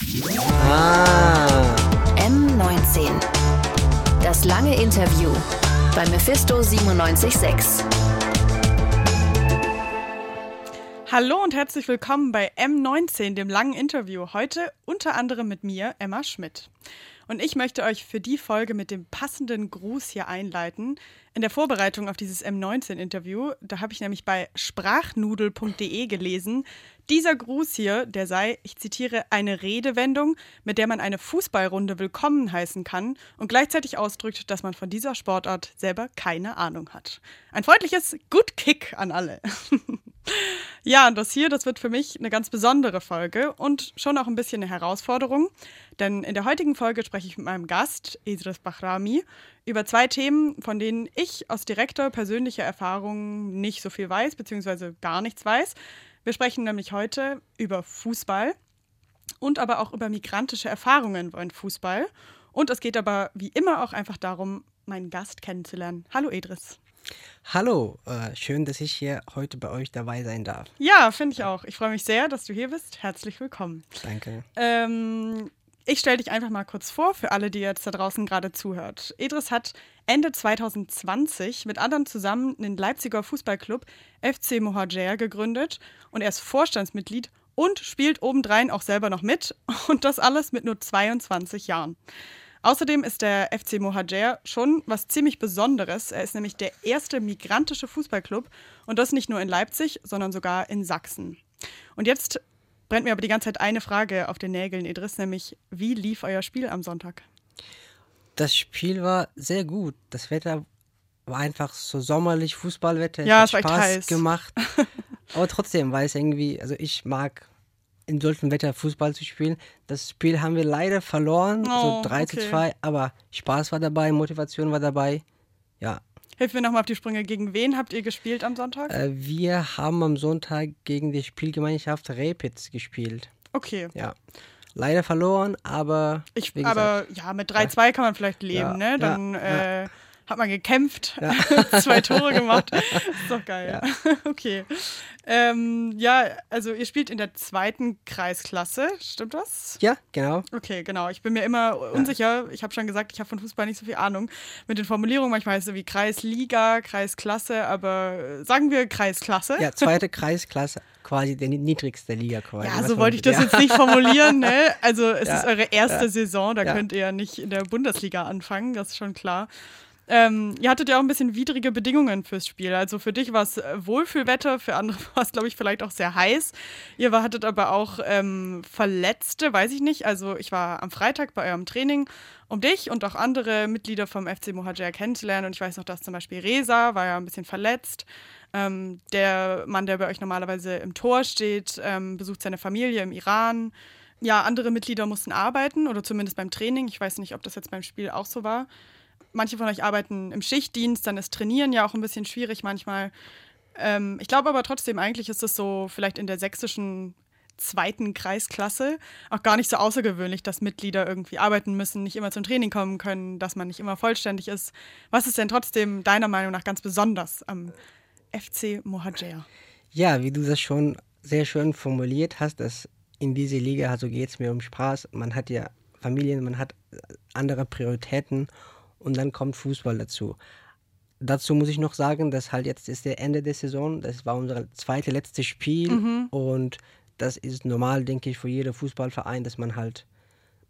Ah. M19. Das lange Interview bei Mephisto 976. Hallo und herzlich willkommen bei M19, dem langen Interview. Heute unter anderem mit mir, Emma Schmidt. Und ich möchte euch für die Folge mit dem passenden Gruß hier einleiten. In der Vorbereitung auf dieses M19-Interview, da habe ich nämlich bei sprachnudel.de gelesen, dieser Gruß hier, der sei, ich zitiere, eine Redewendung, mit der man eine Fußballrunde willkommen heißen kann und gleichzeitig ausdrückt, dass man von dieser Sportart selber keine Ahnung hat. Ein freundliches Good Kick an alle. ja, und das hier, das wird für mich eine ganz besondere Folge und schon auch ein bisschen eine Herausforderung, denn in der heutigen Folge spreche ich mit meinem Gast, Idris Bahrami, über zwei Themen, von denen ich aus direkter persönlicher Erfahrung nicht so viel weiß, beziehungsweise gar nichts weiß. Wir sprechen nämlich heute über Fußball und aber auch über migrantische Erfahrungen beim Fußball. Und es geht aber wie immer auch einfach darum, meinen Gast kennenzulernen. Hallo Idris. Hallo, äh, schön, dass ich hier heute bei euch dabei sein darf. Ja, finde ich auch. Ich freue mich sehr, dass du hier bist. Herzlich willkommen. Danke. Ähm, ich stelle dich einfach mal kurz vor für alle, die jetzt da draußen gerade zuhört. Idris hat Ende 2020 mit anderen zusammen den Leipziger Fußballclub FC Mohajer gegründet und er ist Vorstandsmitglied und spielt obendrein auch selber noch mit und das alles mit nur 22 Jahren. Außerdem ist der FC Mohajer schon was ziemlich Besonderes. Er ist nämlich der erste migrantische Fußballclub und das nicht nur in Leipzig, sondern sogar in Sachsen. Und jetzt brennt mir aber die ganze Zeit eine Frage auf den Nägeln, Idris, nämlich wie lief euer Spiel am Sonntag? Das Spiel war sehr gut. Das Wetter war einfach so sommerlich, Fußballwetter. Ja, es hat war echt Spaß heiß. gemacht. Aber trotzdem, weil es irgendwie, also ich mag in solchem Wetter Fußball zu spielen. Das Spiel haben wir leider verloren, Oh, so 3 zu okay. 2, aber Spaß war dabei, Motivation war dabei. Ja, Hilf mir nochmal auf die Sprünge. Gegen wen habt ihr gespielt am Sonntag? äh, wir haben am Sonntag gegen die Spielgemeinschaft Rapids gespielt. Okay. Ja, leider verloren, aber Ich, wie gesagt, aber ja, mit 3-2 kann man vielleicht leben, Ja, ne? ja, Dann ja. Äh, hat man gekämpft, zwei Tore gemacht. Ist doch geil. Okay. Ähm, ja, also ihr spielt in der zweiten Kreisklasse, stimmt das? ja, genau. Okay, genau. Ich bin mir immer unsicher. Ich habe schon gesagt, ich habe von Fußball nicht so viel Ahnung. Mit den Formulierungen manchmal heißt es wie Kreisliga, Kreisklasse, aber äh, sagen wir Kreisklasse. Ja, zweite Kreisklasse, quasi der ni- niedrigste Liga quasi. Ja, so wollte ich das ja. jetzt nicht formulieren. Ne? Also es Ja, ist eure erste Saison, da ja. könnt ihr ja nicht in der Bundesliga anfangen, das ist schon klar. Ähm, ihr hattet ja auch ein bisschen widrige Bedingungen fürs Spiel. Also für dich war es äh, Wohlfühlwetter, für andere war es, glaube ich, vielleicht auch sehr heiß. Ihr war- hattet aber auch ähm, Verletzte, weiß ich nicht. Also ich war am Freitag bei eurem Training, um dich und auch andere Mitglieder vom FC Mohajer kennenzulernen. Und ich weiß noch, dass zum Beispiel Reza war ja ein bisschen verletzt. Ähm, der Mann, der bei euch normalerweise im Tor steht, ähm, besucht seine Familie im Iran. Ja, andere Mitglieder mussten arbeiten oder zumindest beim Training. Ich weiß nicht, ob das jetzt beim Spiel auch so war. Manche von euch arbeiten im Schichtdienst, dann ist Trainieren ja auch ein bisschen schwierig manchmal. Ähm, ich glaube aber trotzdem, eigentlich ist es so vielleicht in der sächsischen zweiten Kreisklasse auch gar nicht so außergewöhnlich, dass Mitglieder irgendwie arbeiten müssen, nicht immer zum Training kommen können, dass man nicht immer vollständig ist. Was ist denn trotzdem deiner Meinung nach ganz besonders am FC Mohajer? Ja, wie du das schon sehr schön formuliert hast, dass in diese Liga, also geht es mir um Spaß. Man hat ja Familien, man hat andere Prioritäten und dann kommt Fußball dazu. Dazu muss ich noch sagen, dass halt jetzt ist der Ende der Saison, das war unser zweite letztes Spiel und das ist normal, denke ich, für jeden Fußballverein, dass man halt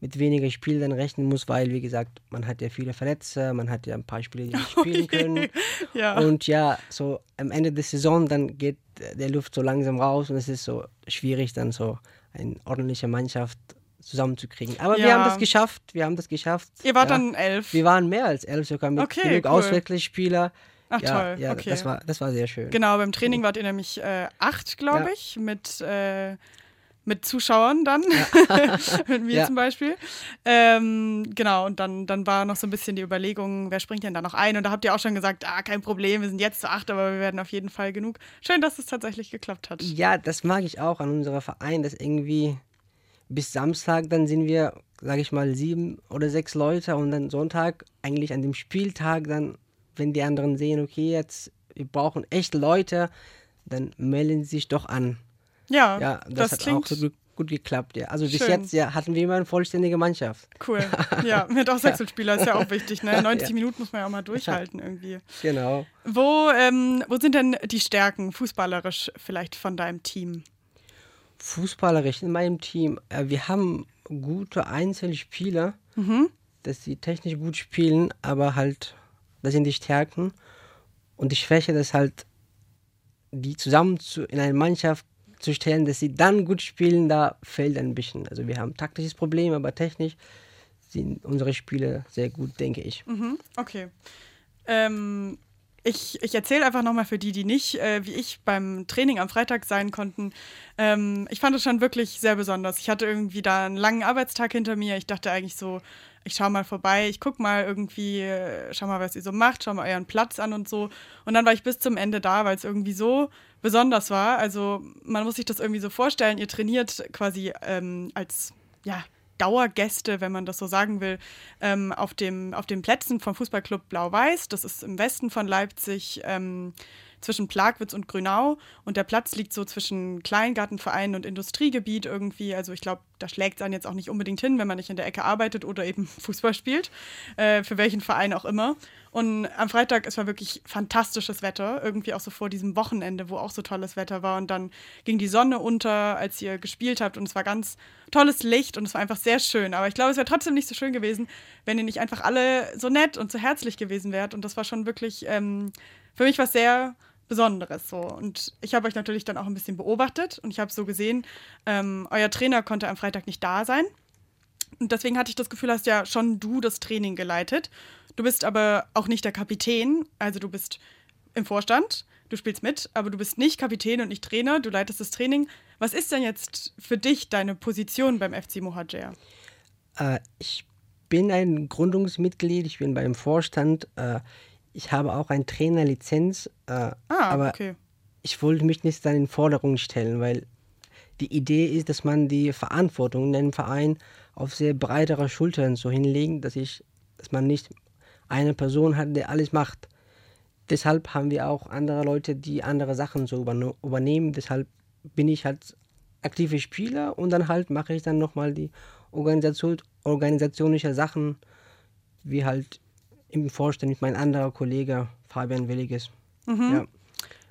mit weniger Spielen rechnen muss, weil, wie gesagt, man hat ja viele Verletzte, man hat ja ein paar Spieler, die nicht spielen können. Ja. Und ja, so am Ende der Saison, dann geht der Luft so langsam raus und es ist so schwierig, dann so eine ordentliche Mannschaft zusammenzukriegen. Aber wir Ja. haben das geschafft, wir haben das geschafft. Ihr wart ja. dann elf. Wir waren mehr als elf sogar mit Okay, genug cool. Auswechselspieler. Ach ja, toll, ja, okay. das, war, das war sehr schön. Genau, beim Training wart ihr nämlich äh, acht, glaube ich, mit, äh, mit Zuschauern dann, mit mir zum Beispiel. Ähm, genau, und dann, dann war noch so ein bisschen die Überlegung, wer springt denn da noch ein? Und da habt ihr auch schon gesagt, ah, kein Problem, wir sind jetzt zu acht, aber wir werden auf jeden Fall genug. Schön, dass es tatsächlich geklappt hat. Ja, das mag ich auch an unserem Verein, dass irgendwie bis Samstag, dann sind wir, sage ich mal, sieben oder sechs Leute und dann Sonntag, eigentlich an dem Spieltag, dann, wenn die anderen sehen, okay, jetzt, wir brauchen echt Leute, dann melden sie sich doch an. Ja, Ja, das, das, hat auch so gut, gut geklappt, ja. Also bis Schön. jetzt ja, hatten wir immer eine vollständige Mannschaft. Cool. Ja, mit auch Wechselspieler ist ja auch wichtig. Ne? 90 Ja. Minuten muss man ja auch mal durchhalten irgendwie. Genau. Wo, ähm, wo sind denn die Stärken fußballerisch vielleicht von deinem Team? Fußballerisch in meinem Team, äh, wir haben gute Einzelspieler, dass sie technisch gut spielen, aber halt, das sind die Stärken. Und die Schwäche, das halt, die zusammen zu, in eine Mannschaft zu stellen, dass sie dann gut spielen, da fehlt ein bisschen. Also wir haben taktisches Problem, aber technisch sind unsere Spiele sehr gut, denke ich. Mhm, okay. Ähm, ich ich erzähle einfach nochmal für die, die nicht, äh, wie ich beim Training am Freitag sein konnten. Ähm, ich fand es schon wirklich sehr besonders. Ich hatte irgendwie da einen langen Arbeitstag hinter mir. Ich dachte eigentlich so, ich schaue mal vorbei, ich gucke mal irgendwie, äh, schau mal, was ihr so macht, schau mal euren Platz an und so. Und dann war ich bis zum Ende da, weil es irgendwie so besonders war. Also man muss sich das irgendwie so vorstellen, ihr trainiert quasi ähm, als, ja, Dauergäste, wenn man das so sagen will, ähm, auf, dem, auf den Plätzen vom Fußballclub Blau-Weiß. Das ist im Westen von Leipzig ähm, zwischen Plagwitz und Grünau. Und der Platz liegt so zwischen Kleingartenverein und Industriegebiet irgendwie. Also ich glaube, da schlägt es einen jetzt auch nicht unbedingt hin, wenn man nicht in der Ecke arbeitet oder eben Fußball spielt. Äh, für welchen Verein auch immer. Und am Freitag, es war wirklich fantastisches Wetter. Irgendwie auch so vor diesem Wochenende, wo auch so tolles Wetter war. Und dann ging die Sonne unter, als ihr gespielt habt. Und es war ganz tolles Licht und es war einfach sehr schön. Aber ich glaube, es wäre trotzdem nicht so schön gewesen, wenn ihr nicht einfach alle so nett und so herzlich gewesen wärt. Und das war schon wirklich ähm, für mich was sehr Besonderes so. Und ich habe euch natürlich dann auch ein bisschen beobachtet und ich habe so gesehen, ähm, euer Trainer konnte am Freitag nicht da sein. Und deswegen hatte ich das Gefühl, hast ja schon du das Training geleitet. Du bist aber auch nicht der Kapitän, also du bist im Vorstand, du spielst mit, aber du bist nicht Kapitän und nicht Trainer, du leitest das Training. Was ist denn jetzt für dich deine Position beim FC Mohajer? Äh, ich bin ein Gründungsmitglied, ich bin beim Vorstand. Äh, ich habe auch eine Trainerlizenz, äh, Ah, aber okay. ich wollte mich nicht dann in Forderung stellen, weil die Idee ist, dass man die Verantwortung in einem Verein auf sehr breitere Schultern so hinlegt, dass ich, dass man nicht eine Person hat, der alles macht. Deshalb haben wir auch andere Leute, die andere Sachen so übernehmen. Deshalb bin ich halt aktive Spieler und dann halt mache ich dann nochmal die Organisation, organisatorische Sachen, wie halt im Vorstand mit meinem anderen Kollege Fabian Williges. Ja.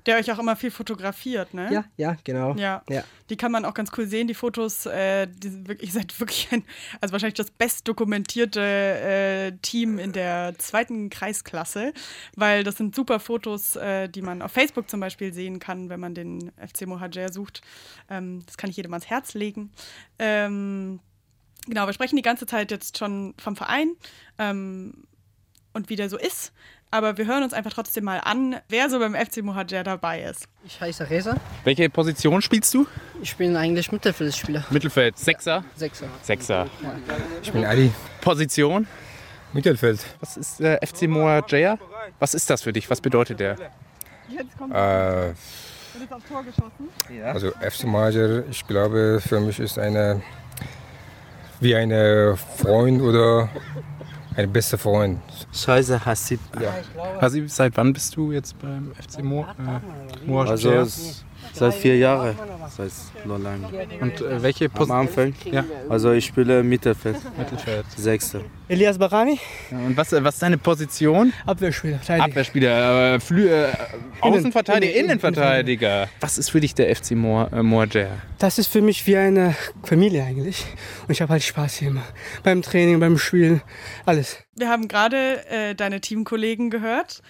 Der euch auch immer viel fotografiert, ne? ja, ja, genau. Ja. Ja. die kann man auch ganz cool sehen, die Fotos. Äh, die sind wirklich, ihr seid wirklich ein, also wahrscheinlich das bestdokumentierte äh, Team in der zweiten Kreisklasse, weil das sind super Fotos, äh, die man auf Facebook zum Beispiel sehen kann, wenn man den FC Mohajer sucht. Ähm, das kann ich jedem ans Herz legen. Ähm, genau, wir sprechen die ganze Zeit jetzt schon vom Verein ähm, und wie der so ist. Aber wir hören uns einfach trotzdem mal an, wer so beim FC Mohajer dabei ist. Ich heiße Reza. Welche Position spielst du? Ich bin eigentlich Mittelfeldspieler. Mittelfeld. Sechser? Sechser. Sechser. Ich bin Ali. Position? Mittelfeld. Was ist der FC Moa Jaya? Was ist das für dich? Was bedeutet der? Äh, aufs Tor geschossen. also FC Mager, ich glaube, für mich ist eine wie eine Freund oder ein bester Freund. Scheiße Hasib. Also seit wann bist du jetzt beim FC Moa, äh, Moa Also Seit vier Jahren. Das heißt noch lange. Und äh, welche Am Position? Anfang. Ja. Also ich spiele Mittelfeld. Mittelfeld. Sechster. Elias Barani, und was, äh, was ist deine Position? Abwehrspieler, Verteidiger. Abwehrspieler, äh, Flü äh, Außenverteidiger, Innen- Innenverteidiger. Was ist für dich der FC Moa, äh? Das ist für mich wie eine Familie eigentlich. Und ich habe halt Spaß hier immer. Beim Training, beim Spielen, alles. Wir haben gerade äh, deine Teamkollegen gehört.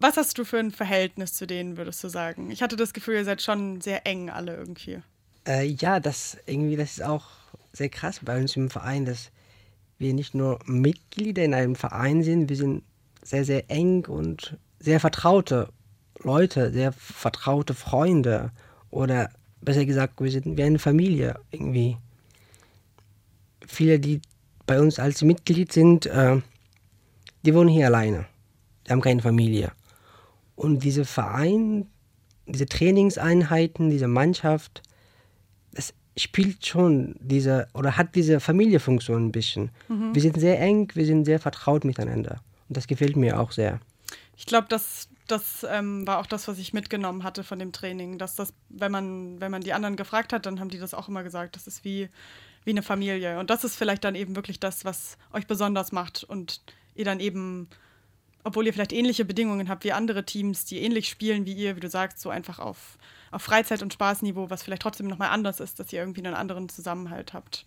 Was hast du für ein Verhältnis zu denen, würdest du sagen? Ich hatte das Gefühl, ihr seid schon sehr eng alle irgendwie. Äh, ja, das irgendwie, das ist auch sehr krass bei uns im Verein, dass wir nicht nur Mitglieder in einem Verein sind, wir sind sehr, sehr eng und sehr vertraute Leute, sehr vertraute Freunde oder besser gesagt, wir sind wie eine Familie irgendwie. Viele, die bei uns als Mitglied sind, äh, die wohnen hier alleine. Die haben keine Familie. Und diese Verein, diese Trainingseinheiten, diese Mannschaft, es spielt schon diese oder hat diese Familienfunktion ein bisschen. Wir sind sehr eng, wir sind sehr vertraut miteinander. Und das gefällt mir auch sehr. Ich glaube, das das ähm, war auch das, was ich mitgenommen hatte von dem Training. Dass das, wenn man, wenn man die anderen gefragt hat, dann haben die das auch immer gesagt. Das ist wie, wie eine Familie. Und das ist vielleicht dann eben wirklich das, was euch besonders macht und ihr dann eben, obwohl ihr vielleicht ähnliche Bedingungen habt wie andere Teams, die ähnlich spielen wie ihr, wie du sagst, so einfach auf, auf Freizeit- und Spaßniveau, was vielleicht trotzdem nochmal anders ist, dass ihr irgendwie einen anderen Zusammenhalt habt.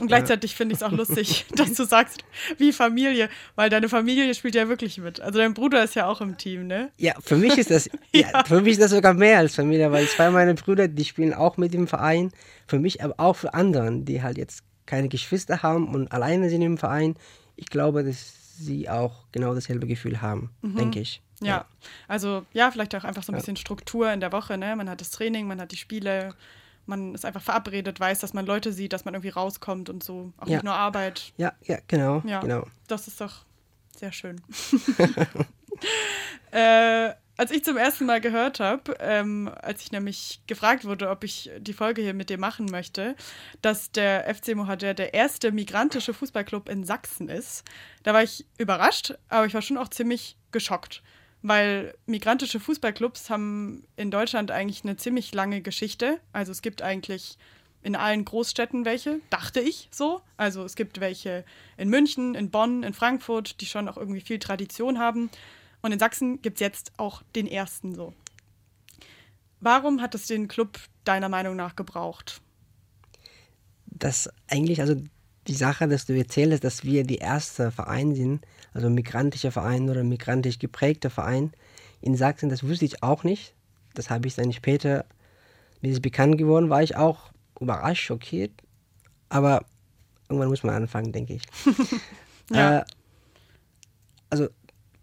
Und gleichzeitig finde ich es auch lustig, dass du sagst, wie Familie, weil deine Familie spielt ja wirklich mit. Also dein Bruder ist ja auch im Team, ne? Ja, für mich ist das, ja. ja. für mich ist das sogar mehr als Familie, weil zwei meiner Brüder, die spielen auch mit dem Verein. Für mich, aber auch für anderen, die halt jetzt keine Geschwister haben und alleine sind im Verein. Ich glaube, dass sie auch genau dasselbe Gefühl haben, mhm. denke ich. Ja. ja. also ja, vielleicht auch einfach so ein bisschen Struktur in der Woche, ne? Man hat das Training, man hat die Spiele man ist einfach verabredet, weiß, dass man Leute sieht, dass man irgendwie rauskommt und so. Auch ja. nicht nur Arbeit. Ja, ja, genau. Ja, genau. Das ist doch sehr schön. äh, als ich zum ersten Mal gehört habe, ähm, als ich nämlich gefragt wurde, ob ich die Folge hier mit dir machen möchte, dass der FC Mohadir der erste migrantische Fußballclub in Sachsen ist, da war ich überrascht, aber ich war schon auch ziemlich geschockt weil migrantische Fußballclubs haben in Deutschland eigentlich eine ziemlich lange Geschichte. Also es gibt eigentlich in allen Großstädten welche, dachte ich so. Also es gibt welche in München, in Bonn, in Frankfurt, die schon auch irgendwie viel Tradition haben. Und in Sachsen gibt es jetzt auch den ersten so. Warum hat es den Club deiner Meinung nach gebraucht? Das eigentlich, also die Sache, dass du erzählst, dass wir die erste Verein sind, also migrantischer Verein oder migrantisch geprägter Verein in Sachsen, das wusste ich auch nicht. Das habe ich dann später, wie es bekannt geworden, war ich auch überrascht, schockiert. Aber irgendwann muss man anfangen, denke ich. ja. äh, also,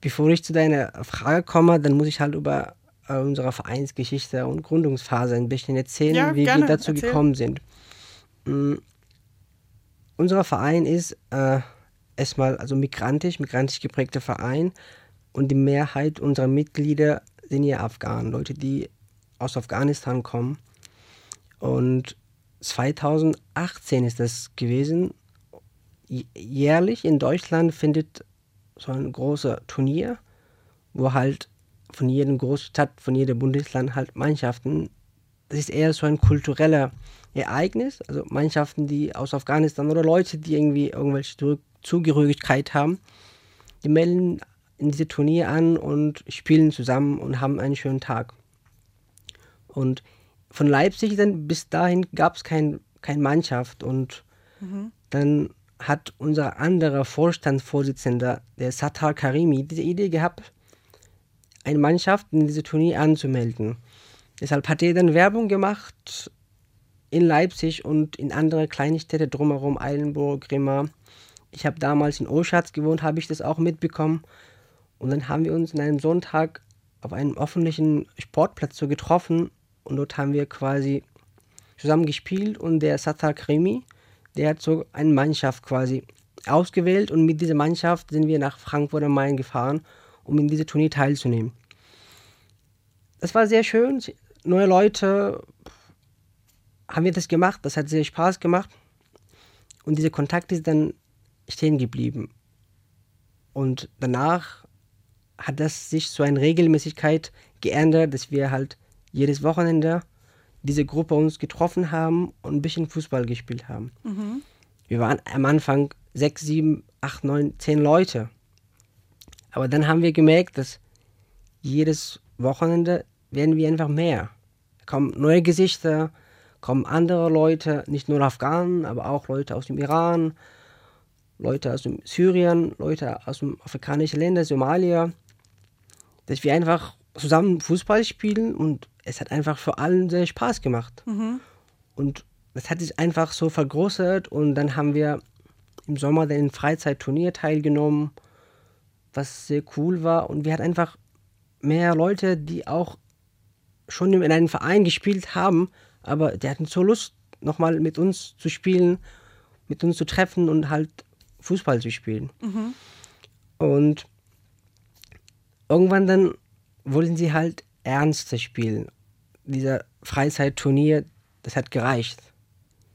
bevor ich zu deiner Frage komme, dann muss ich halt über äh, unsere Vereinsgeschichte und Gründungsphase ein bisschen erzählen, ja, wie gerne. wir dazu Erzähl. gekommen sind. Mhm unser Verein ist äh, erstmal also migrantisch, migrantisch geprägter Verein und die Mehrheit unserer Mitglieder sind ja Afghanen, Leute, die aus Afghanistan kommen. Und 2018 ist das gewesen. Jährlich in Deutschland findet so ein großer Turnier, wo halt von jedem Großstadt, von jedem Bundesland halt Mannschaften. Das ist eher so ein kultureller Ereignis, also Mannschaften, die aus Afghanistan oder Leute, die irgendwie irgendwelche Zugehörigkeit haben, die melden in diese Turnier an und spielen zusammen und haben einen schönen Tag. Und von Leipzig dann bis dahin gab es kein, keine Mannschaft und mhm. dann hat unser anderer Vorstandsvorsitzender, der Sattar Karimi, diese Idee gehabt, eine Mannschaft in diese Turnier anzumelden. Deshalb hat er dann Werbung gemacht in Leipzig und in andere kleine Städte drumherum, Eilenburg, Grimma. Ich habe damals in Oschatz gewohnt, habe ich das auch mitbekommen. Und dann haben wir uns in einem Sonntag auf einem öffentlichen Sportplatz so getroffen und dort haben wir quasi zusammen gespielt und der Sattar Krimi, der hat so eine Mannschaft quasi ausgewählt und mit dieser Mannschaft sind wir nach Frankfurt am Main gefahren, um in diese Turnier teilzunehmen. Das war sehr schön, neue Leute, haben wir das gemacht. Das hat sehr Spaß gemacht. Und dieser Kontakt ist dann stehen geblieben. Und danach hat das sich so eine Regelmäßigkeit geändert, dass wir halt jedes Wochenende diese Gruppe uns getroffen haben und ein bisschen Fußball gespielt haben. Mhm. Wir waren am Anfang sechs, sieben, acht, neun, zehn Leute. Aber dann haben wir gemerkt, dass jedes Wochenende werden wir einfach mehr. Da kommen neue Gesichter, kommen andere Leute, nicht nur Afghanen, aber auch Leute aus dem Iran, Leute aus dem Syrien, Leute aus dem afrikanischen Ländern, Somalia, dass wir einfach zusammen Fußball spielen und es hat einfach für allen sehr Spaß gemacht. Mhm. Und das hat sich einfach so vergrößert und dann haben wir im Sommer dann Freizeitturnier teilgenommen, was sehr cool war und wir hatten einfach mehr Leute, die auch schon in einem Verein gespielt haben, aber die hatten so Lust, nochmal mit uns zu spielen, mit uns zu treffen und halt Fußball zu spielen. Mhm. Und irgendwann dann wollten sie halt ernster spielen. Dieser Freizeitturnier, das hat gereicht.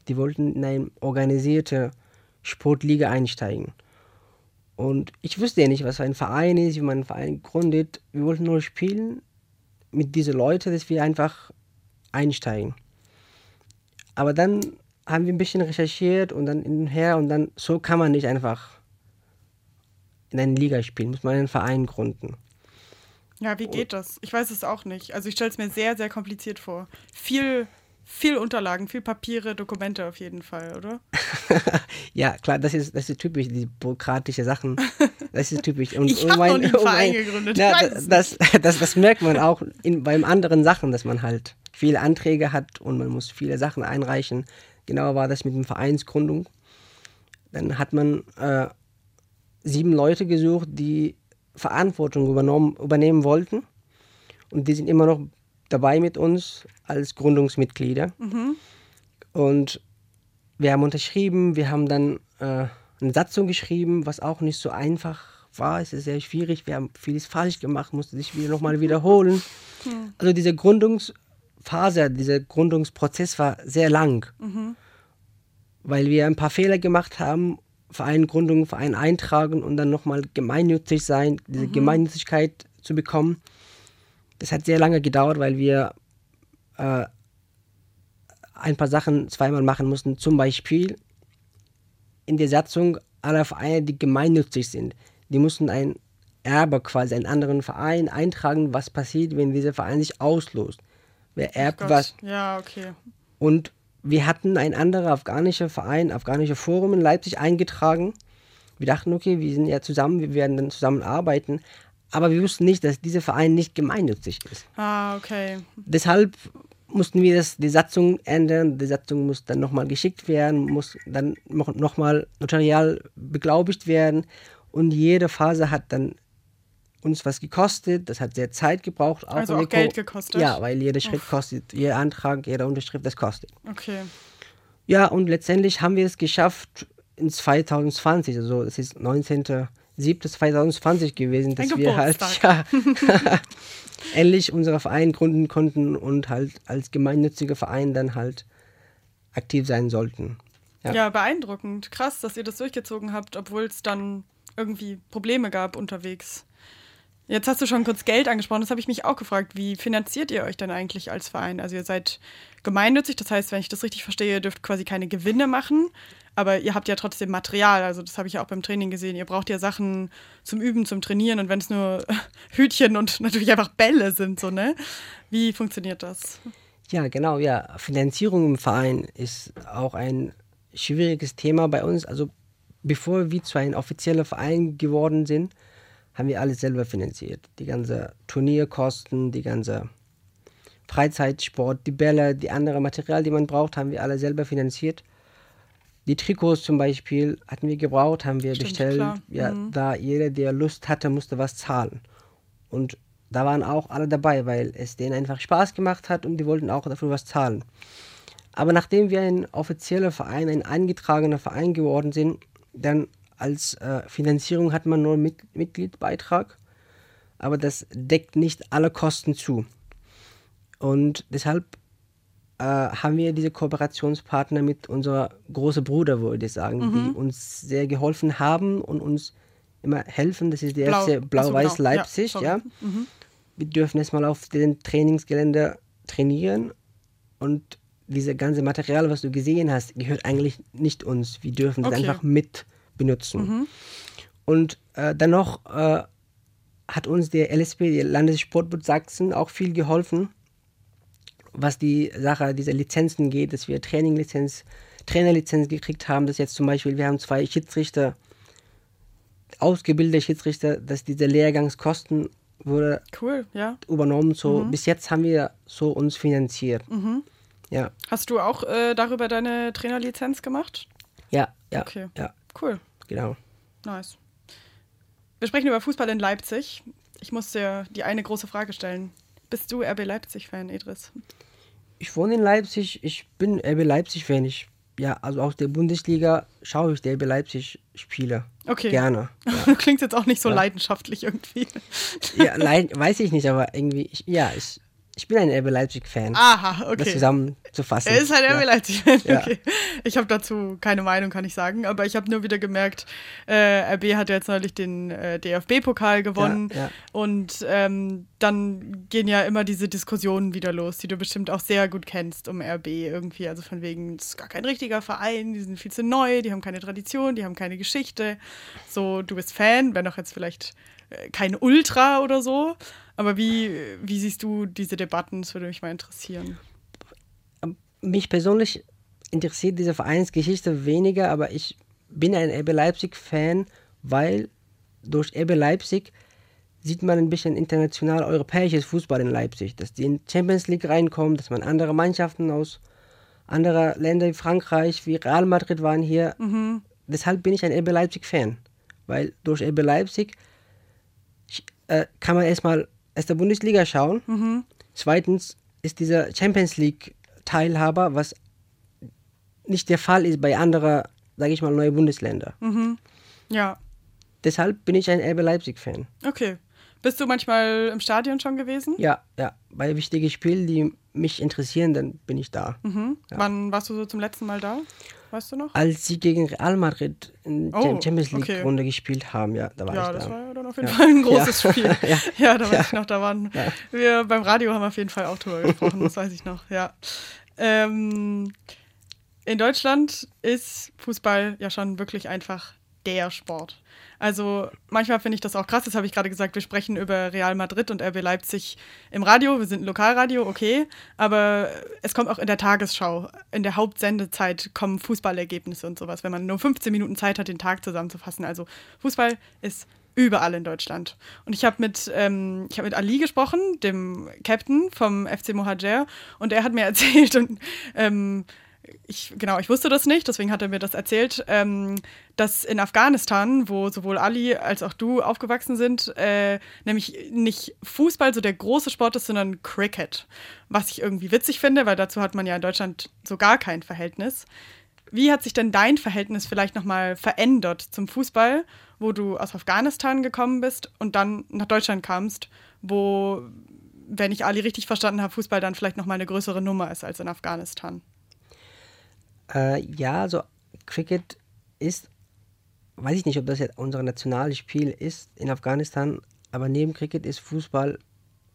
Die wollten in eine organisierte Sportliga einsteigen. Und ich wusste ja nicht, was für ein Verein ist, wie man einen Verein gründet. Wir wollten nur spielen mit diesen Leuten, dass wir einfach einsteigen. Aber dann haben wir ein bisschen recherchiert und dann hin und her und dann so kann man nicht einfach in eine Liga spielen, muss man einen Verein gründen. Ja, wie geht das? Ich weiß es auch nicht. Also ich stelle es mir sehr, sehr kompliziert vor. Viel, viel Unterlagen, viel Papiere, Dokumente auf jeden Fall, oder? ja, klar, das ist, das ist typisch, die bürokratische Sachen. Das ist typisch. Und, ich habe noch nie einen Verein gegründet. Ja, das, das, das, das, merkt man auch in, beim anderen Sachen, dass man halt viele Anträge hat und man muss viele Sachen einreichen. Genauer war das mit der Vereinsgründung. Dann hat man äh, sieben Leute gesucht, die Verantwortung übernommen, übernehmen wollten. Und die sind immer noch dabei mit uns als Gründungsmitglieder. Mhm. Und wir haben unterschrieben, wir haben dann äh, eine Satzung geschrieben, was auch nicht so einfach war. Es ist sehr schwierig, wir haben vieles falsch gemacht, musste sich wieder nochmal wiederholen. Mhm. Also diese Gründungsphase, dieser Gründungsprozess war sehr lang, mhm. weil wir ein paar Fehler gemacht haben Vereingründung, Verein eintragen und dann nochmal gemeinnützig sein, diese mhm. Gemeinnützigkeit zu bekommen. Das hat sehr lange gedauert, weil wir äh, ein paar Sachen zweimal machen mussten. Zum Beispiel in der Satzung aller Vereine, die gemeinnützig sind. Die mussten ein Erbe quasi, einen anderen Verein eintragen, was passiert, wenn dieser Verein sich auslost. Wer erbt was. Ja, okay. Und wir hatten ein anderer afghanischer Verein, afghanische Forum in Leipzig eingetragen. Wir dachten, okay, wir sind ja zusammen, wir werden dann zusammen arbeiten. Aber wir wussten nicht, dass dieser Verein nicht gemeinnützig ist. Ah, okay. Deshalb mussten wir das, die Satzung ändern. Die Satzung muss dann nochmal geschickt werden, muss dann nochmal notarial beglaubigt werden. Und jede Phase hat dann uns was gekostet. Das hat sehr Zeit gebraucht. Auch also auch Geld gekostet? Ja, weil jeder Schritt Uff. kostet, jeder Antrag, jede Unterschrift, das kostet. Okay. Ja, und letztendlich haben wir es geschafft in 2020, also das ist 19.07.2020 gewesen, dass wir halt ja, endlich unseren Verein gründen konnten und halt als gemeinnütziger Verein dann halt aktiv sein sollten. Ja. ja, beeindruckend. Krass, dass ihr das durchgezogen habt, obwohl es dann irgendwie Probleme gab unterwegs. Jetzt hast du schon kurz Geld angesprochen, das habe ich mich auch gefragt. Wie finanziert ihr euch denn eigentlich als Verein? Also ihr seid gemeinnützig, das heißt, wenn ich das richtig verstehe, ihr dürft quasi keine Gewinne machen, aber ihr habt ja trotzdem Material, also das habe ich ja auch beim Training gesehen. Ihr braucht ja Sachen zum Üben, zum Trainieren und wenn es nur Hütchen und natürlich einfach Bälle sind, so, ne? Wie funktioniert das? Ja, genau, ja. Finanzierung im Verein ist auch ein schwieriges Thema bei uns. Also bevor wir zu einem offiziellen Verein geworden sind, haben wir alles selber finanziert. Die ganze Turnierkosten, die ganze Freizeitsport, die Bälle, die andere Material, die man braucht, haben wir alle selber finanziert. Die Trikots zum Beispiel hatten wir gebraucht, haben wir Stimmt, bestellt. Klar. Ja, mhm. Da jeder, der Lust hatte, musste was zahlen. Und da waren auch alle dabei, weil es denen einfach Spaß gemacht hat und die wollten auch dafür was zahlen. Aber nachdem wir ein offizieller Verein, ein eingetragener Verein geworden sind, dann als äh, Finanzierung hat man nur einen Mit Mitgliedsbeitrag, aber das deckt nicht alle Kosten zu. Und deshalb äh, haben wir diese Kooperationspartner mit unserer großen Bruder, würde ich sagen, mhm. die uns sehr geholfen haben und uns immer helfen. Das ist der Blau. FC Blau-Weiß genau. Leipzig. Ja, ja. Mhm. Wir dürfen erstmal auf den Trainingsgelände trainieren und dieses ganze Material, was du gesehen hast, gehört eigentlich nicht uns. Wir dürfen es okay. einfach mit benutzen. Mhm. Und äh, dennoch äh, hat uns der LSP, der Landessportbund Sachsen, auch viel geholfen, was die Sache dieser Lizenzen geht, dass wir Traininglizenz, Trainerlizenz gekriegt haben, dass jetzt zum Beispiel, wir haben zwei Schiedsrichter, ausgebildete Schiedsrichter, dass diese Lehrgangskosten wurde cool, ja. übernommen. So mhm. bis jetzt haben wir so uns finanziert. Mhm. Ja. Hast du auch äh, darüber deine Trainerlizenz gemacht? Ja, ja. Okay. Ja. Cool. Genau. Nice. Wir sprechen über Fußball in Leipzig. Ich muss dir die eine große Frage stellen. Bist du RB Leipzig-Fan, Idris? Ich wohne in Leipzig. Ich bin RB Leipzig-Fan. Ich, ja, also aus der Bundesliga schaue ich der RB Leipzig-Spiele. Okay. Gerne. Ja. Klingt jetzt auch nicht so ja. leidenschaftlich irgendwie. Ja, leid, weiß ich nicht, aber irgendwie, ich, ja, ich, Ich bin ein RB Leipzig-Fan. Aha, Das okay. zusammenzufassen. Er ist halt RB ja. Leipzig. Ja. Okay. Ich habe dazu keine Meinung, kann ich sagen. Aber ich habe nur wieder gemerkt, äh, RB hat jetzt neulich den äh, DFB-Pokal gewonnen. Ja. Und ähm, dann gehen ja immer diese Diskussionen wieder los, die du bestimmt auch sehr gut kennst um RB irgendwie. Also von wegen, es ist gar kein richtiger Verein, die sind viel zu neu, die haben keine Tradition, die haben keine Geschichte. So, du bist Fan, wenn auch jetzt vielleicht äh, kein Ultra oder so. Aber wie, wie siehst du diese Debatten? Das würde mich mal interessieren. Mich persönlich interessiert diese Vereinsgeschichte weniger, aber ich bin ein RB Leipzig-Fan, weil durch RB Leipzig sieht man ein bisschen international europäisches Fußball in Leipzig, dass die in Champions League reinkommen, dass man andere Mannschaften aus anderen Ländern wie Frankreich, wie Real Madrid waren hier. Deshalb bin ich ein RB Leipzig-Fan, weil durch RB Leipzig äh, kann man erstmal erst der Bundesliga schauen. Zweitens ist dieser Champions League Teilhaber, was nicht der Fall ist bei anderen, sage ich mal, neuen Bundesländern. Ja, Deshalb bin ich ein RB Leipzig-Fan. okay. Bist du manchmal im Stadion schon gewesen? Ja, ja. Bei wichtigen Spielen, die mich interessieren, dann bin ich da. Wann warst du so zum letzten Mal da? Weißt du noch? Als sie gegen Real Madrid in der Oh, Champions okay. League-Runde gespielt haben, ja, da war Ja, ich das da. war ja dann auf jeden Ja. Fall ein großes Ja. Spiel. Ja. Ja, da weiß ich noch, da waren wir beim Radio haben auf jeden Fall auch drüber gesprochen, das weiß ich noch, ja. Ähm, in Deutschland ist Fußball ja schon wirklich einfach der Sport. Also manchmal finde ich das auch krass, das habe ich gerade gesagt, wir sprechen über Real Madrid und RB Leipzig im Radio, wir sind Lokalradio, okay, aber es kommt auch in der Tagesschau, in der Hauptsendezeit kommen Fußballergebnisse und sowas, wenn man nur 15 Minuten Zeit hat, den Tag zusammenzufassen. Also Fußball ist überall in Deutschland. Und ich habe mit, ähm, hab mit Ali gesprochen, dem Captain vom FC Mohajer, und er hat mir erzählt, und ähm, ich, genau, ich wusste das nicht, deswegen hat er mir das erzählt, ähm, dass in Afghanistan, wo sowohl Ali als auch du aufgewachsen sind, äh, nämlich nicht Fußball so der große Sport ist, sondern Cricket. Was ich irgendwie witzig finde, weil dazu hat man ja in Deutschland so gar kein Verhältnis. Wie hat sich denn dein Verhältnis vielleicht nochmal verändert zum Fußball, wo du aus Afghanistan gekommen bist und dann nach Deutschland kamst, wo, wenn ich Ali richtig verstanden habe, Fußball dann vielleicht nochmal eine größere Nummer ist als in Afghanistan? Äh, ja, also Cricket ist, weiß ich nicht, ob das jetzt unser nationales Spiel ist in Afghanistan, aber neben Cricket ist Fußball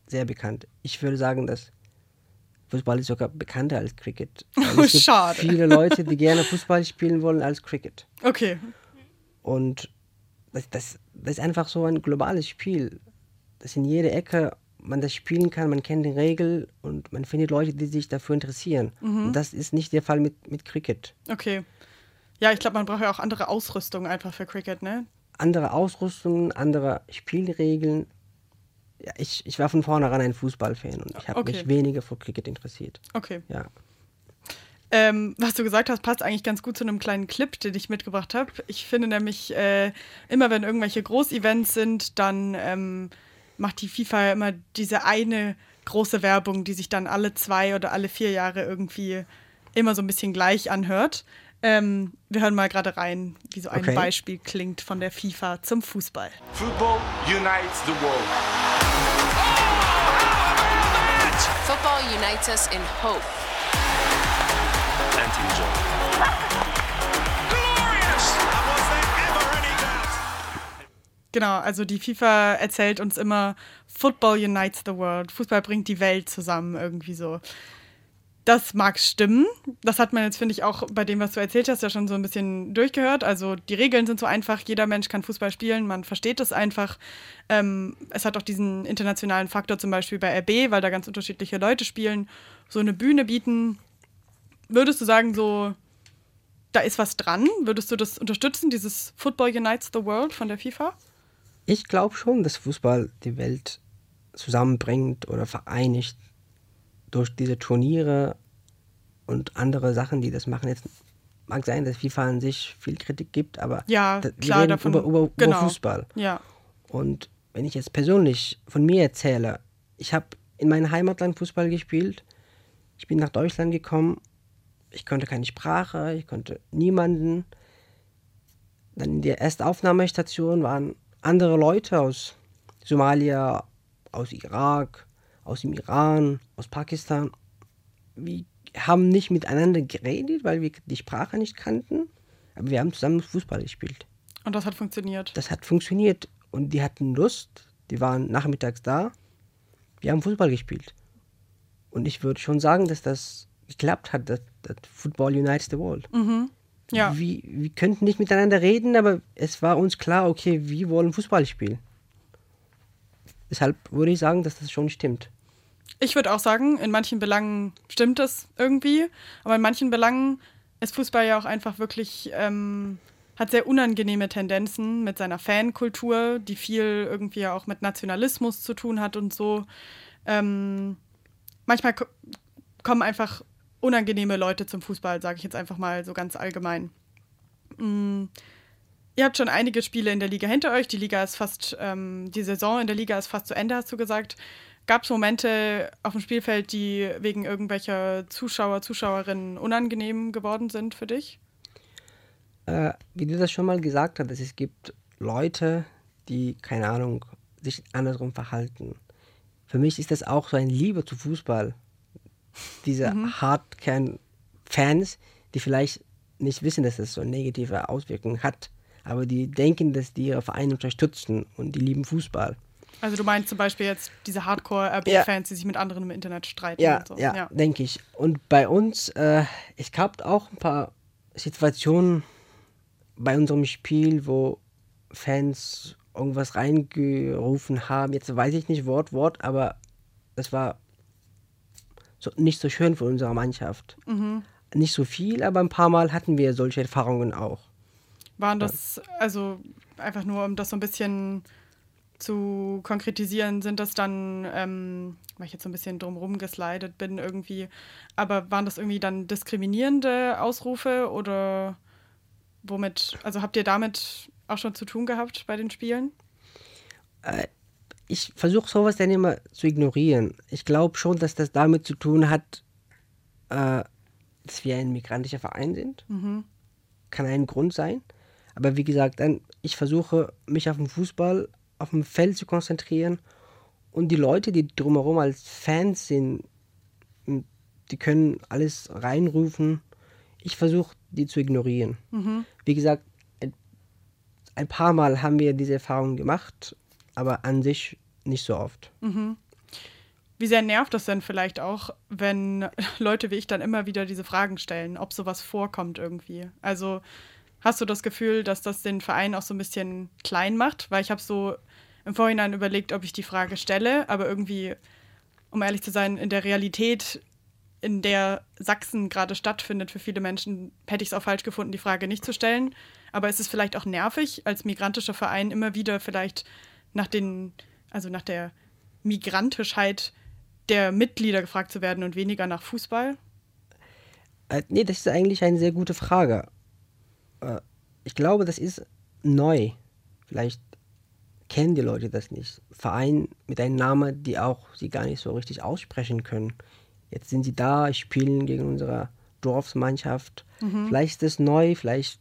sehr bekannt. Ich würde sagen, dass Fußball ist sogar bekannter als Cricket. Weil es gibt Schade. viele Leute, die gerne Fußball spielen wollen als Cricket. Okay, Und das, das, das ist einfach so ein globales Spiel. Das in jeder Ecke man das spielen kann, man kennt die Regeln und man findet Leute, die sich dafür interessieren. Und das ist nicht der Fall mit, mit Cricket. okay. Ja, ich glaube, man braucht ja auch andere Ausrüstung einfach für Cricket, ne? Andere Ausrüstungen, andere Spielregeln. Ja, ich, ich war von vornherein ein Fußballfan und ich habe Okay. mich weniger für Cricket interessiert. Okay. Ja. Ähm, was du gesagt hast, passt eigentlich ganz gut zu einem kleinen Clip, den ich mitgebracht habe. Ich finde nämlich, äh, immer wenn irgendwelche Großevents sind, dann ähm, macht die FIFA immer diese eine große Werbung, die sich dann alle zwei oder alle vier Jahre irgendwie immer so ein bisschen gleich anhört. Ähm, wir hören mal gerade rein, wie so ein Okay. Beispiel klingt von der FIFA zum Fußball. Football unites the world. Football unites us in hope. Genau, also die FIFA erzählt uns immer, Football unites the world. Fußball bringt die Welt zusammen, irgendwie so. Das mag stimmen. Das hat man jetzt, finde ich, auch bei dem, was du erzählt hast, ja schon so ein bisschen durchgehört. Also die Regeln sind so einfach, jeder Mensch kann Fußball spielen, man versteht es einfach. Ähm, es hat auch diesen internationalen Faktor zum Beispiel bei RB, weil da ganz unterschiedliche Leute spielen, so eine Bühne bieten. Würdest du sagen, so, da ist was dran? Würdest du das unterstützen, dieses Football unites the world von der FIFA? Ich glaube schon, dass Fußball die Welt zusammenbringt oder vereinigt durch diese Turniere und andere Sachen, die das machen. Jetzt mag sein, dass FIFA an sich viel Kritik gibt, aber Ja, da- wir klar, reden davon- über, über, genau. über Fußball. Ja. Und wenn ich jetzt persönlich von mir erzähle, ich habe in meinem Heimatland Fußball gespielt, ich bin nach Deutschland gekommen, ich konnte keine Sprache, ich konnte niemanden. Dann in der ersten Aufnahmestation waren andere Leute aus Somalia, aus Irak, aus dem Iran, aus Pakistan. Wir haben nicht miteinander geredet, weil wir die Sprache nicht kannten, aber wir haben zusammen Fußball gespielt. Und das hat funktioniert. Das hat funktioniert und die hatten Lust, die waren nachmittags da. Wir haben Fußball gespielt. Und ich würde schon sagen, dass das geklappt hat, dass, dass Football unites the world. Mhm. Ja. Wir, wir könnten nicht miteinander reden, aber es war uns klar, okay, wir wollen Fußball spielen. Deshalb würde ich sagen, dass das schon stimmt. Ich würde auch sagen, in manchen Belangen stimmt das irgendwie, aber in manchen Belangen ist Fußball ja auch einfach wirklich, ähm, hat sehr unangenehme Tendenzen mit seiner Fankultur, die viel irgendwie auch mit Nationalismus zu tun hat und so. Ähm, manchmal ko kommen einfach unangenehme Leute zum Fußball, sage ich jetzt einfach mal so ganz allgemein. Mm. Ihr habt schon einige Spiele in der Liga hinter euch. Die Liga ist fast, ähm, die Saison in der Liga ist fast zu Ende, hast du gesagt. Gab es Momente auf dem Spielfeld, die wegen irgendwelcher Zuschauer, Zuschauerinnen unangenehm geworden sind für dich? Äh, wie du das schon mal gesagt hast, es gibt Leute, die, keine Ahnung, sich andersrum verhalten. Für mich ist das auch so eine Liebe zu Fußball. Diese Mhm. Hardkern-Fans, die vielleicht nicht wissen, dass das so negative Auswirkungen hat, aber die denken, dass die ihre Vereine unterstützen und die lieben Fußball. Also du meinst zum Beispiel jetzt diese Hardcore-RB-Fans, die sich mit anderen im Internet streiten Ja, und so. ja, denke ich. Und bei uns, äh, es gab auch ein paar Situationen bei unserem Spiel, wo Fans irgendwas reingerufen haben. Jetzt weiß ich nicht Wort, Wort, aber das war so, nicht so schön für unsere Mannschaft. Mhm. Nicht so viel, aber ein paar Mal hatten wir solche Erfahrungen auch. Waren das, also einfach nur, um das so ein bisschen zu konkretisieren, sind das dann, ähm, weil ich jetzt so ein bisschen drumherum geslidet bin irgendwie, aber waren das irgendwie dann diskriminierende Ausrufe oder womit, also habt ihr damit auch schon zu tun gehabt bei den Spielen? Äh, ich versuche sowas dann immer zu ignorieren. Ich glaube schon, dass das damit zu tun hat, äh, dass wir ein migrantischer Verein sind. Mhm. Kann ein Grund sein. Aber wie gesagt, dann, ich versuche mich auf den Fußball, auf dem Feld zu konzentrieren. Und die Leute, die drumherum als Fans sind, die können alles reinrufen. Ich versuche, die zu ignorieren. Mhm. Wie gesagt, ein, ein paar Mal haben wir diese Erfahrung gemacht, aber an sich nicht so oft. Mhm. Wie sehr nervt das denn vielleicht auch, wenn Leute wie ich dann immer wieder diese Fragen stellen, ob sowas vorkommt irgendwie? Also hast du das Gefühl, dass das den Verein auch so ein bisschen klein macht? Weil ich habe so im Vorhinein überlegt, ob ich die Frage stelle, aber irgendwie, um ehrlich zu sein, in der Realität, in der Sachsen gerade stattfindet für viele Menschen, hätte ich es auch falsch gefunden, die Frage nicht zu stellen. Aber ist es vielleicht auch nervig, als migrantischer Verein immer wieder vielleicht nach den, also nach der Migrantischheit der Mitglieder gefragt zu werden und weniger nach Fußball? Äh, nee, das ist eigentlich eine sehr gute Frage. Äh, ich glaube, das ist neu. Vielleicht kennen die Leute das nicht. Verein mit einem Namen, die auch sie gar nicht so richtig aussprechen können. Jetzt sind sie da, spielen gegen unsere Dorfsmannschaft. Mhm. Vielleicht ist das neu, vielleicht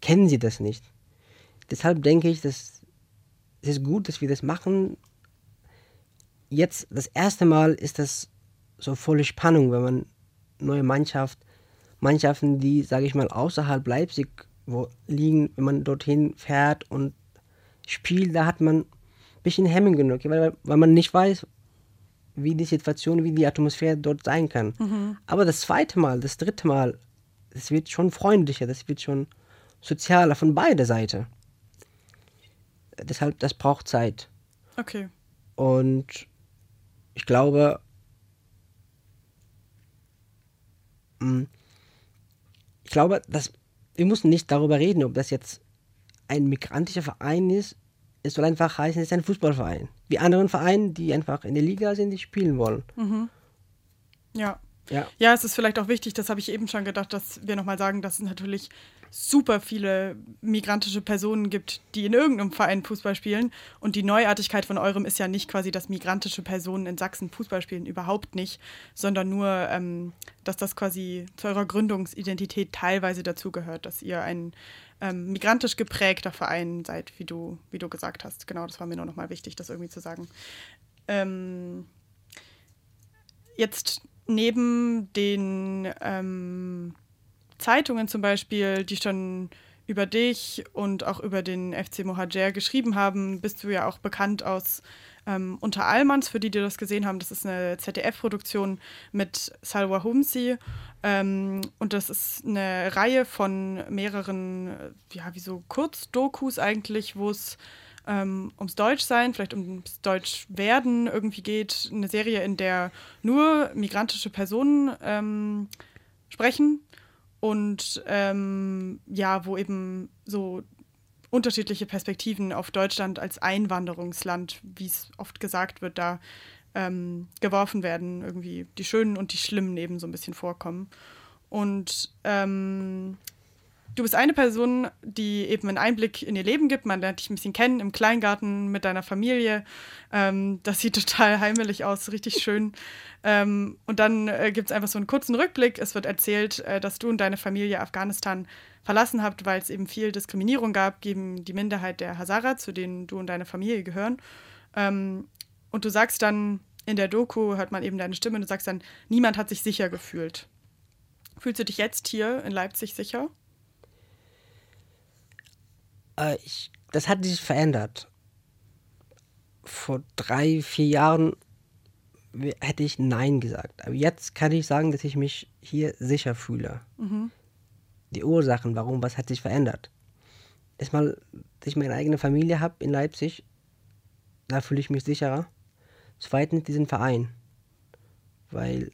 kennen sie das nicht. Deshalb denke ich, dass es ist gut, dass wir das machen. Jetzt, das erste Mal ist das so volle Spannung, wenn man neue Mannschaft, Mannschaften, die, sage ich mal, außerhalb Leipzig wo liegen, wenn man dorthin fährt und spielt, da hat man ein bisschen Hemmung genug, weil, weil man nicht weiß, wie die Situation, wie die Atmosphäre dort sein kann. Mhm. Aber das zweite Mal, das dritte Mal, das wird schon freundlicher, das wird schon sozialer von beider Seite. Deshalb, das braucht Zeit. Okay. Und ich glaube, mh, ich glaube, dass wir müssen nicht darüber reden, ob das jetzt ein migrantischer Verein ist. Es soll einfach heißen, es ist ein Fußballverein. Wie anderen Vereine, die einfach in der Liga sind, die spielen wollen. Mhm. Ja. Ja. Ja, es ist vielleicht auch wichtig, das habe ich eben schon gedacht, dass wir nochmal sagen, dass es natürlich super viele migrantische Personen gibt, die in irgendeinem Verein Fußball spielen. Und die Neuartigkeit von eurem ist ja nicht quasi, dass migrantische Personen in Sachsen Fußball spielen, überhaupt nicht, sondern nur, ähm, dass das quasi zu eurer Gründungsidentität teilweise dazugehört, dass ihr ein ähm, migrantisch geprägter Verein seid, wie du, wie du gesagt hast. Genau, das war mir nur nochmal wichtig, das irgendwie zu sagen. ähm, jetzt neben den ähm, Zeitungen zum Beispiel, die schon über dich und auch über den FC Mohajer geschrieben haben, bist du ja auch bekannt aus ähm, Unter Allmanns, für die, die das gesehen haben. Das ist eine ZDF-Produktion mit Salwa Humsi. Ähm, und das ist eine Reihe von mehreren, ja, wie so Kurzdokus eigentlich, wo es ähm, ums Deutschsein, vielleicht ums Deutschwerden irgendwie geht. Eine Serie, in der nur migrantische Personen ähm, sprechen und ähm, ja, wo eben so unterschiedliche Perspektiven auf Deutschland als Einwanderungsland, wie es oft gesagt wird, da ähm, geworfen werden, irgendwie die schönen und die schlimmen eben so ein bisschen vorkommen. Und ähm, du bist eine Person, die eben einen Einblick in ihr Leben gibt. Man lernt dich ein bisschen kennen im Kleingarten mit deiner Familie. Ähm, das sieht total heimelig aus, richtig schön. Ähm, und dann äh, gibt es einfach so einen kurzen Rückblick. Es wird erzählt, äh, dass du und deine Familie Afghanistan verlassen habt, weil es eben viel Diskriminierung gab gegen die Minderheit der Hazara, zu denen du und deine Familie gehören. Ähm, und du sagst dann in der Doku, hört man eben deine Stimme, und du sagst dann, niemand hat sich sicher gefühlt. Fühlst du dich jetzt hier in Leipzig sicher? Äh, ich, das hat sich verändert. Vor drei, vier Jahren hätte ich Nein gesagt. Aber jetzt kann ich sagen, dass ich mich hier sicher fühle. Mhm. Die Ursachen, warum, was hat sich verändert? Erstmal, dass ich meine eigene Familie habe in Leipzig, da fühle ich mich sicherer. Zweitens diesen Verein. Weil,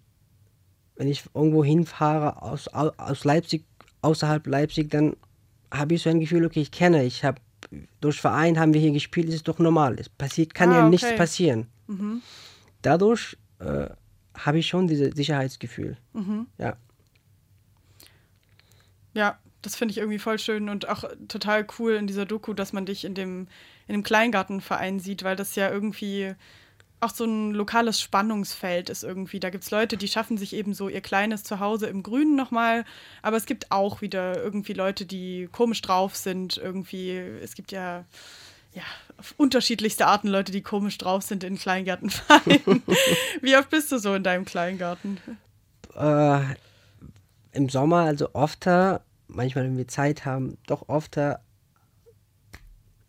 wenn ich irgendwo hinfahre aus, aus Leipzig, außerhalb Leipzig, dann habe ich so ein Gefühl, okay, ich kenne, ich habe durch Verein haben wir hier gespielt, ist doch normal. Es passiert, kann Ah, ja okay. nichts passieren. Mhm. Dadurch äh, habe ich schon dieses Sicherheitsgefühl. Mhm. Ja. Ja, das finde ich irgendwie voll schön und auch total cool in dieser Doku, dass man dich in dem, in dem Kleingartenverein sieht, weil das ja irgendwie auch so ein lokales Spannungsfeld ist irgendwie. Da gibt es Leute, die schaffen sich eben so ihr kleines Zuhause im Grünen nochmal, aber es gibt auch wieder irgendwie Leute, die komisch drauf sind. Irgendwie, es gibt ja, ja unterschiedlichste Arten Leute, die komisch drauf sind in Kleingärtenvereinen. Wie oft bist du so in deinem Kleingarten? Äh, Im Sommer also öfter, manchmal wenn wir Zeit haben, doch öfter.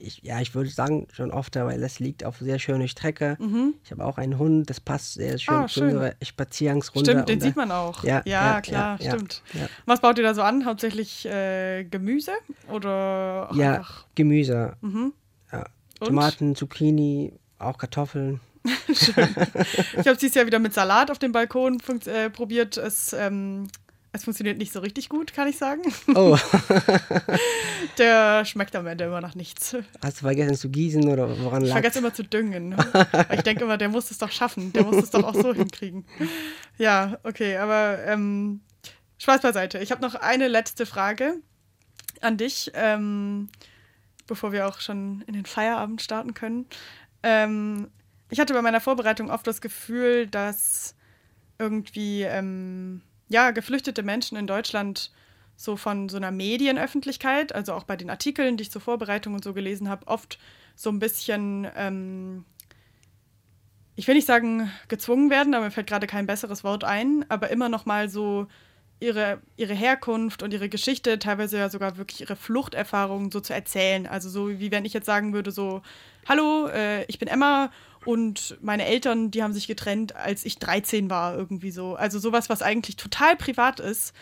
Ich, ja, ich würde sagen schon öfter, weil das liegt auf sehr schöne Strecke. Mhm. Ich habe auch einen Hund, das passt sehr schön Ah, zu unserer Spaziergangsrunde. Stimmt, den da- sieht man auch. Ja, Ja, ja, klar, ja, stimmt. Was baut ihr da so an? Hauptsächlich äh, Gemüse oder auch Ja, einfach? Gemüse. Mhm. Tomaten, Zucchini, auch Kartoffeln. Schön. Ich habe dieses Jahr wieder mit Salat auf dem Balkon äh, probiert. Es, ähm, es funktioniert nicht so richtig gut, kann ich sagen. Oh, Der schmeckt am Ende immer nach nichts. hast du vergessen zu gießen oder woran Ich lag vergesse immer zu düngen. Ich denke immer, der muss es doch schaffen. Der muss es doch auch so hinkriegen. Ja, okay, aber ähm, Spaß beiseite. Ich habe noch eine letzte Frage an dich, ähm, bevor wir auch schon in den Feierabend starten können. Ähm, ich hatte bei meiner Vorbereitung oft das Gefühl, dass irgendwie ähm, ja, geflüchtete Menschen in Deutschland so von so einer Medienöffentlichkeit, also auch bei den Artikeln, die ich zur Vorbereitung und so gelesen habe, oft so ein bisschen, ähm, ich will nicht sagen gezwungen werden, aber mir fällt gerade kein besseres Wort ein, aber immer noch mal so ihre, ihre Herkunft und ihre Geschichte, teilweise ja sogar wirklich ihre Fluchterfahrungen so zu erzählen. Also so wie wenn ich jetzt sagen würde, so, hallo, äh, ich bin Emma und meine Eltern, die haben sich getrennt, als ich 13 war, irgendwie so. Also sowas, was eigentlich total privat ist,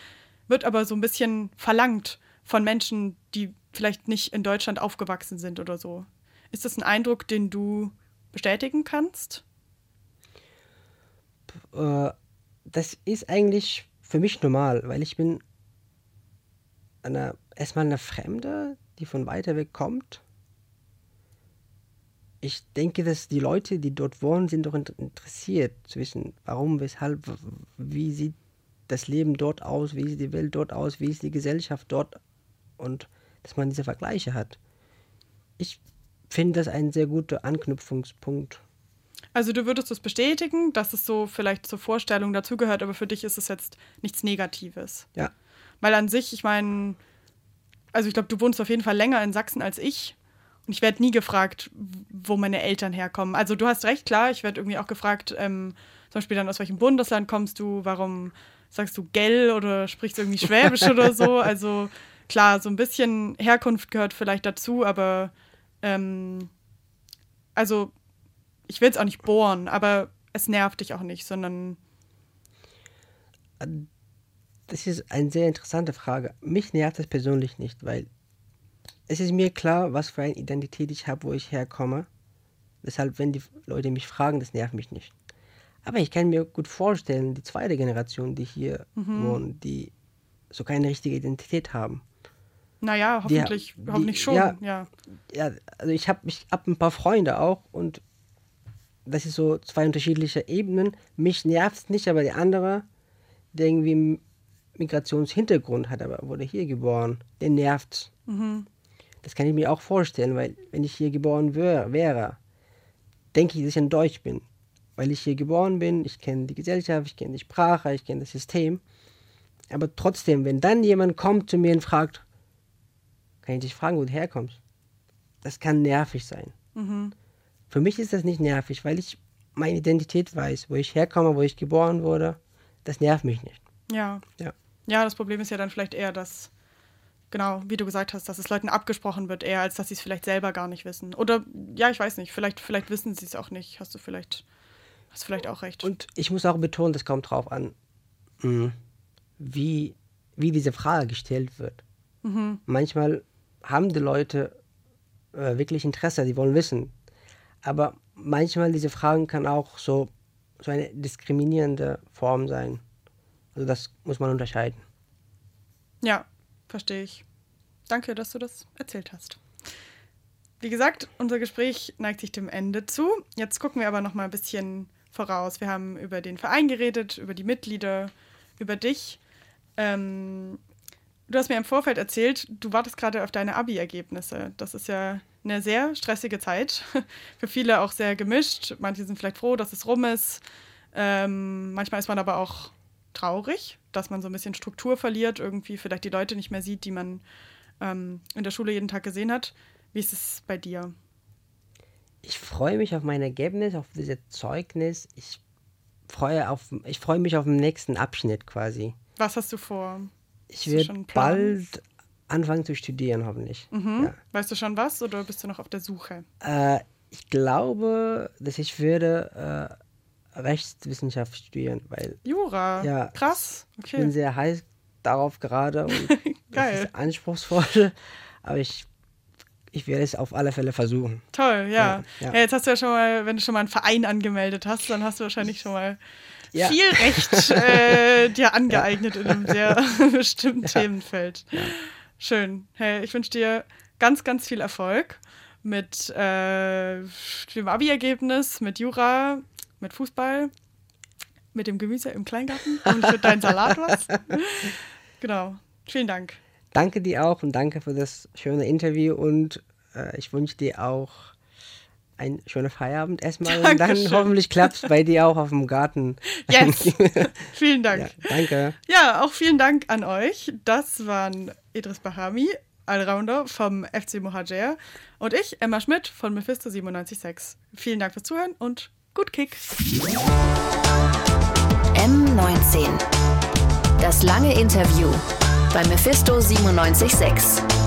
wird aber so ein bisschen verlangt von Menschen, die vielleicht nicht in Deutschland aufgewachsen sind oder so. Ist das ein Eindruck, den du bestätigen kannst? äh, das ist eigentlich für mich normal, weil ich bin eine, erstmal eine Fremde, die von weiter weg kommt. Ich denke, dass die Leute, die dort wohnen, sind doch in- interessiert zu wissen, warum, weshalb, wie sieht das Leben dort aus, wie sieht die Welt dort aus, wie ist die Gesellschaft dort und dass man diese Vergleiche hat. Ich finde das ein sehr guter Anknüpfungspunkt. Also du würdest es bestätigen, dass es so vielleicht zur Vorstellung dazugehört, aber für dich ist es jetzt nichts Negatives. Ja. Weil an sich, ich meine, also ich glaube, du wohnst auf jeden Fall länger in Sachsen als ich. Ich werde nie gefragt, wo meine Eltern herkommen. Also du hast recht, klar, ich werde irgendwie auch gefragt, ähm, zum Beispiel dann aus welchem Bundesland kommst du, warum sagst du Gell oder sprichst irgendwie Schwäbisch oder so. Also klar, so ein bisschen Herkunft gehört vielleicht dazu, aber ähm, also ich will es auch nicht bohren, aber es nervt dich auch nicht, sondern Das ist eine sehr interessante Frage. Mich nervt das persönlich nicht, weil es ist mir klar, was für eine Identität ich habe, wo ich herkomme. Deshalb, wenn die Leute mich fragen, das nervt mich nicht. Aber ich kann mir gut vorstellen, die zweite Generation, die hier Mhm. wohnen, die so keine richtige Identität haben. naja, Die- hoffentlich, die- hoffentlich schon, ja. ja. Ja, also ich habe ich hab ein paar Freunde auch und das ist so zwei unterschiedliche Ebenen. Mich nervt es nicht, aber der andere, der irgendwie einen Migrationshintergrund hat, aber wurde hier geboren, den nervt. Mhm. Das kann ich mir auch vorstellen, weil wenn ich hier geboren wär, wäre, denke ich, dass ich ein Deutsch bin. Weil ich hier geboren bin, ich kenne die Gesellschaft, ich kenne die Sprache, ich kenne das System. Aber trotzdem, wenn dann jemand kommt zu mir und fragt, kann ich dich fragen, wo du herkommst? Das kann nervig sein. Mhm. Für mich ist das nicht nervig, weil ich meine Identität weiß, wo ich herkomme, wo ich geboren wurde. Das nervt mich nicht. Ja. Ja. Ja, das Problem ist ja dann vielleicht eher, dass, genau, wie du gesagt hast, dass es Leuten abgesprochen wird, eher als dass sie es vielleicht selber gar nicht wissen. Oder, ja, ich weiß nicht, vielleicht, vielleicht wissen sie es auch nicht. Hast du vielleicht, hast du vielleicht auch recht. Und ich muss auch betonen, das kommt drauf an, mh, wie, wie diese Frage gestellt wird. Mhm. Manchmal haben die Leute äh, wirklich Interesse, die wollen wissen. Aber manchmal diese Fragen kann auch so, so eine diskriminierende Form sein. Also das muss man unterscheiden. Ja, verstehe ich. Danke, dass du das erzählt hast. Wie gesagt, unser Gespräch neigt sich dem Ende zu. Jetzt gucken wir aber noch mal ein bisschen voraus. Wir haben über den Verein geredet, über die Mitglieder, über dich. Ähm, du hast mir im Vorfeld erzählt, du wartest gerade auf deine Abi-Ergebnisse. Das ist ja eine sehr stressige Zeit. Für viele auch sehr gemischt. Manche sind vielleicht froh, dass es rum ist. Ähm, manchmal ist man aber auch traurig, dass man so ein bisschen Struktur verliert, irgendwie vielleicht die Leute nicht mehr sieht, die man ähm, in der Schule jeden Tag gesehen hat. Wie ist es bei dir? Ich freue mich auf mein Ergebnis, auf dieses Zeugnis. Ich freue, auf, ich freue mich auf den nächsten Abschnitt quasi. Was hast du vor? Ich werde bald anfangen zu studieren, hoffentlich. Mhm. Ja. Weißt du schon was oder bist du noch auf der Suche? Äh, ich glaube, dass ich würde äh, Rechtswissenschaft studieren, weil Jura. Ja, Krass. ich bin Okay. sehr heiß darauf gerade und das Geil. ist anspruchsvoll, aber ich, ich werde es auf alle Fälle versuchen. Toll, ja. Ja, ja. ja. Jetzt hast du ja schon mal, wenn du schon mal einen Verein angemeldet hast, dann hast du wahrscheinlich schon mal viel Recht äh, dir angeeignet in einem sehr bestimmten Themenfeld. Schön. Hey, ich wünsche dir ganz, ganz viel Erfolg mit äh, dem Abi-Ergebnis, mit Jura, mit Fußball, mit dem Gemüse im Kleingarten und für deinen Salat was. Genau. Vielen Dank. Danke dir auch und danke für das schöne Interview und äh, ich wünsche dir auch einen schönen Feierabend erstmal und dann Dankeschön. hoffentlich klappt es bei dir auch auf dem Garten. Yes. Vielen Dank. Ja, danke. Ja, auch vielen Dank an euch. Das waren Idris Bahami, Allrounder vom FC Mohajer und ich, Emma Schmidt von Mephisto 97.6. Vielen Dank fürs Zuhören und gut Kick. M19. Das lange Interview bei Mephisto 976.